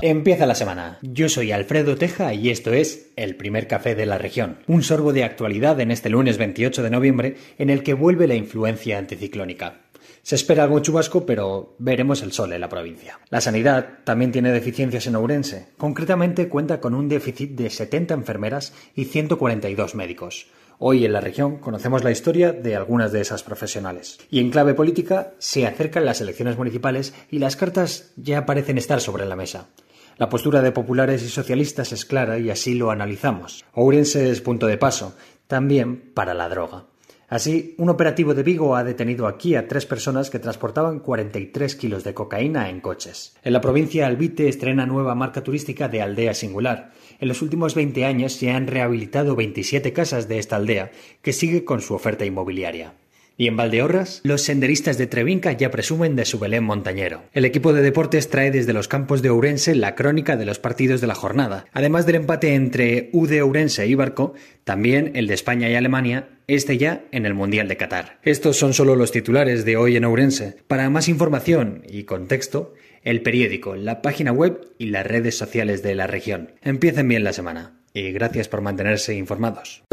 Empieza la semana. Yo soy Alfredo Teja y esto es El primer café de la región. Un sorbo de actualidad en este lunes 28 de noviembre en el que vuelve la influencia anticiclónica. Se espera algún chubasco, pero veremos el sol en la provincia. La sanidad también tiene deficiencias en Ourense. Concretamente cuenta con un déficit de 70 enfermeras y 142 médicos. Hoy en la región conocemos la historia de algunas de esas profesionales. Y en clave política se acercan las elecciones municipales y las cartas ya parecen estar sobre la mesa. La postura de populares y socialistas es clara y así lo analizamos. Ourense es punto de paso, también para la droga. Así, un operativo de Vigo ha detenido aquí a tres personas que transportaban 43 kilos de cocaína en coches. En la provincia Albite estrena nueva marca turística de Aldea Singular. En los últimos 20 años se han rehabilitado 27 casas de esta aldea, que sigue con su oferta inmobiliaria. Y en Valdeorras, los senderistas de Trevinca ya presumen de su Belén montañero. El equipo de deportes trae desde los campos de Ourense la crónica de los partidos de la jornada. Además del empate entre U de Ourense y Barco, también el de España y Alemania, este ya en el Mundial de Qatar. Estos son solo los titulares de hoy en Ourense. Para más información y contexto, el periódico, la página web y las redes sociales de la región. Empiecen bien la semana y gracias por mantenerse informados.